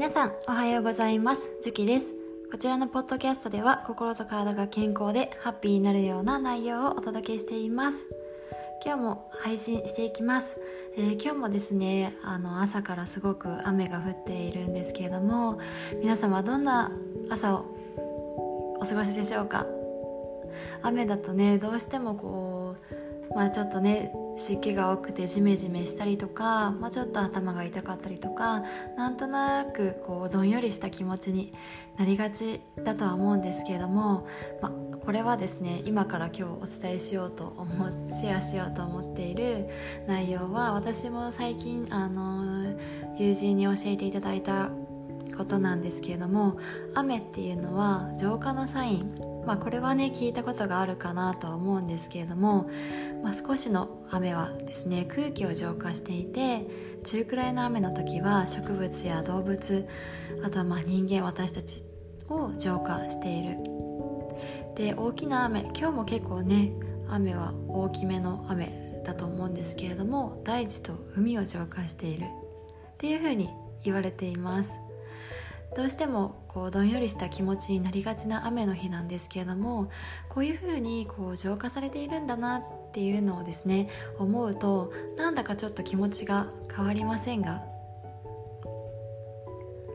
皆さんおはようございます。ジュキです。こちらのポッドキャストでは心と体が健康でハッピーになるような内容をお届けしています。今日も配信していきます、えー、今日もですねあの朝からすごく雨が降っているんですけれども皆様どんな朝をお過ごしでしょうか？雨だとねどうしてもこうまあちょっとね湿気が多くてジメジメしたりとか、まあ、ちょっと頭が痛かったりとかなんとなくこうどんよりした気持ちになりがちだとは思うんですけれども、まあ、これはですね今から今日お伝えしようと思シェアしようと思っている内容は私も最近あの友人に教えていただいたことなんですけれども雨っていうのは浄化のサインまあ、これはね聞いたことがあるかなとは思うんですけれども、まあ、少しの雨はですね空気を浄化していて中くらいの雨の時は植物や動物あとはまあ人間私たちを浄化している。で大きな雨今日も結構ね雨は大きめの雨だと思うんですけれども大地と海を浄化しているっていうふうに言われています。どうしてもこうどんよりした気持ちになりがちな雨の日なんですけれどもこういうふうにこう浄化されているんだなっていうのをですね思うとなんだかちょっと気持ちが変わりませんが。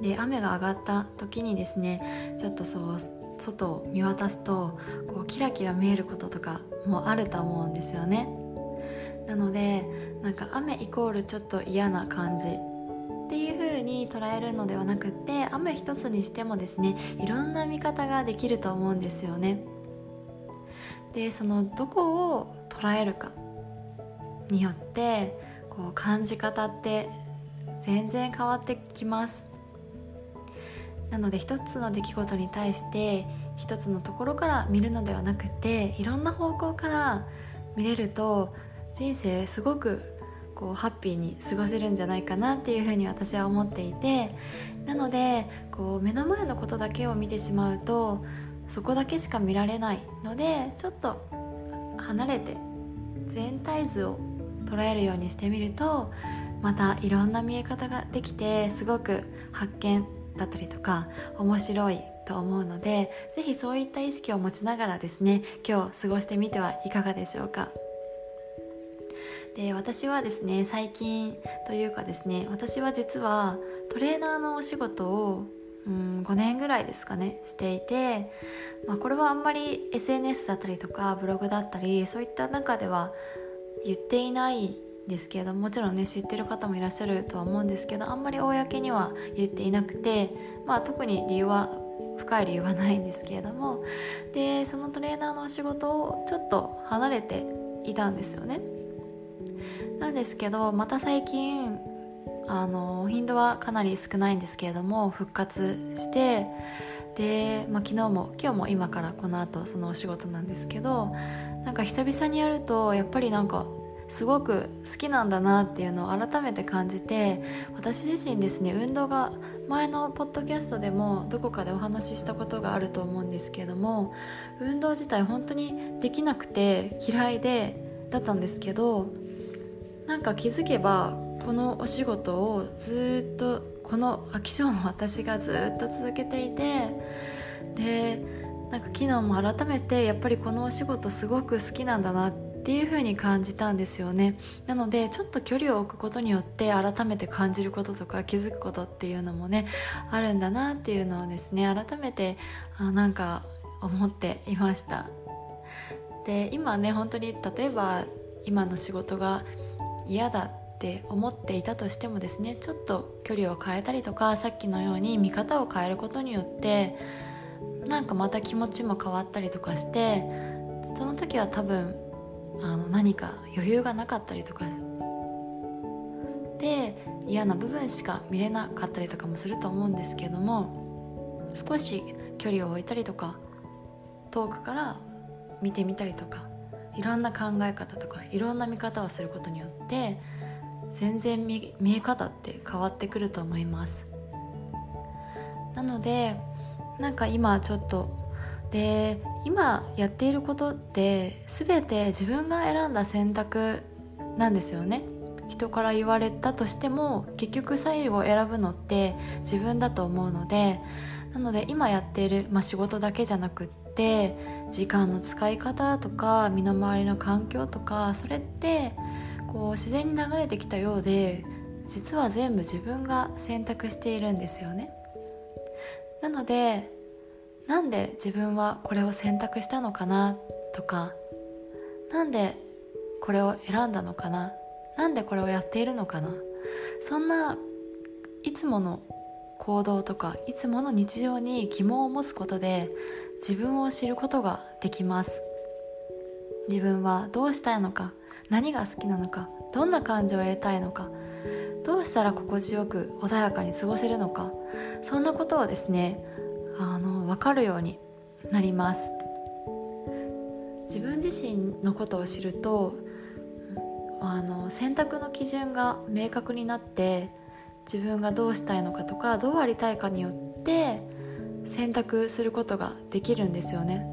で雨が上がった時にですねちょっとそう外を見渡すとこうキラキラ見えることとかもあると思うんですよね。なのでなんか雨イコールちょっと嫌な感じ風に捉えるのではなくって雨一つにしてもですねいろんな見方ができると思うんですよね。でそのどこを捉えるかによってこう感じ方って全然変わってきます。なので一つの出来事に対して一つのところから見るのではなくていろんな方向から見れると人生すごくこうハッピーに過ごせるんじゃないかなっていうふうに私は思っていてなのでこう目の前のことだけを見てしまうとそこだけしか見られないのでちょっと離れて全体図を捉えるようにしてみるとまたいろんな見え方ができてすごく発見だったりとか面白いと思うので是非そういった意識を持ちながらですね今日過ごしてみてはいかがでしょうか。で私はですね最近というかですね私は実はトレーナーのお仕事をうん5年ぐらいですかねしていて、まあ、これはあんまり SNS だったりとかブログだったりそういった中では言っていないですけれどもちろんね知ってる方もいらっしゃるとは思うんですけどあんまり公には言っていなくて、まあ、特に理由は深い理由はないんですけれどもでそのトレーナーのお仕事をちょっと離れていたんですよね。なんですけどまた最近あの頻度はかなり少ないんですけれども復活してで、まあ、昨日も今日も今からこの後そのお仕事なんですけどなんか久々にやるとやっぱりなんかすごく好きなんだなっていうのを改めて感じて私自身ですね運動が前のポッドキャストでもどこかでお話ししたことがあると思うんですけれども運動自体本当にできなくて嫌いでだったんですけどなんか気づけばこのお仕事をずっとこの飽き性の私がずっと続けていてでなんか昨日も改めてやっぱりこのお仕事すごく好きなんだなっていう風に感じたんですよね。なのでちょっと距離を置くことによって改めて感じることとか気づくことっていうのもねあるんだなっていうのをですね改めてあなんか思っていました。で今ね本当に例えば今の仕事が嫌だって思っていたとしてもですねちょっと距離を変えたりとかさっきのように見方を変えることによってなんかまた気持ちも変わったりとかしてその時は多分あの何か余裕がなかったりとかで嫌な部分しか見れなかったりとかもすると思うんですけども少し距離を置いたりとか遠くから見てみたりとかいろんな考え方とかいろんな見方をすることによって全然見え方って変わってくると思います。なのでなんか今ちょっとで今やっていることって全て自分が選んだ選択なんですよね。人から言われたとしても結局最後選ぶのって自分だと思うのでなので今やっている、まあ、仕事だけじゃなくって時間の使い方とか身の回りの環境とかそれってこう自然に流れてきたようで実は全部自分が選択しているんですよね。なのでなんで自分はこれを選択したのかなとかなんでこれを選んだのかななんでこれをやっているのかなそんないつもの行動とかいつもの日常に疑問を持つことで自分を知ることができます。自分はどうしたいのか何が好きなのかどんな感情を得たいのかどうしたら心地よく穏やかに過ごせるのかそんなことをですねあの分かるようになります。自分自身のことを知るとあの選択の基準が明確になって自分がどうしたいのかとかどうありたいかによって選択することができるんですよね。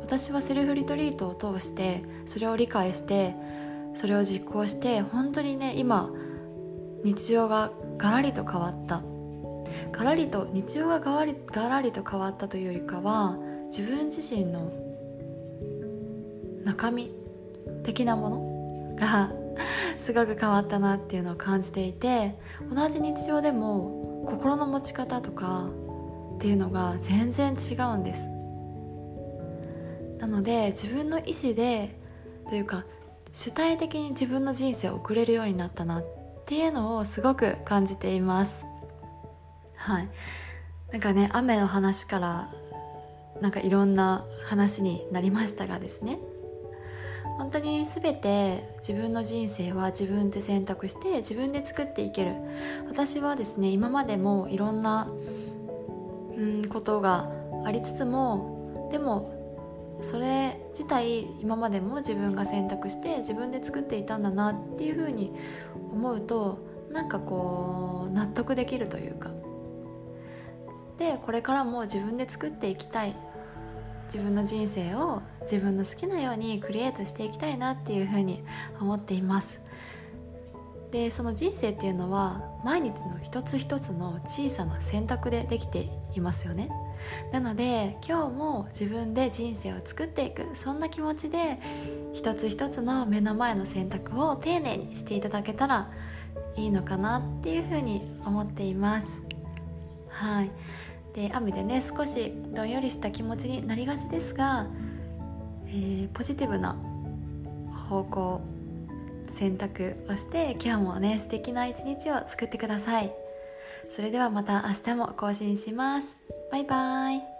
私はセルフリトリートを通してそれを理解してそれを実行して本当にね今日常がガラリと変わった。ガラリと日常がガラリガラリと変わったというよりかは自分自身の中身的なものがすごく変わったなっていうのを感じていて同じ日常でも心の持ち方とかっていうのが全然違うんです。なので自分の意思でというか主体的に自分の人生を送れるようになったなっていうのをすごく感じています。はい。なんかね雨の話からなんかいろんな話になりましたがですね。本当に全て自分の人生は自分で選択して自分で作っていける。私はですね今までもいろんなうんことがありつつもでもそれ自体今までも自分が選択して自分で作っていたんだなっていうふうに思うとなんかこう納得できるというか。でこれからも自分で作っていきたい。自分の人生を自分の好きなようにクリエイトしていきたいなっていうふうに思っています。でその人生っていうのは毎日の一つ一つの小さな選択でできていますよね。なので今日も自分で人生を作っていくそんな気持ちで一つ一つの目の前の選択を丁寧にしていただけたらいいのかなっていうふうに思っています。はい。で雨でね少しどんよりした気持ちになりがちですが、えー、ポジティブな方向選択をして今日もね素敵な一日を作ってください。それではまた明日も更新します。バイバーイ。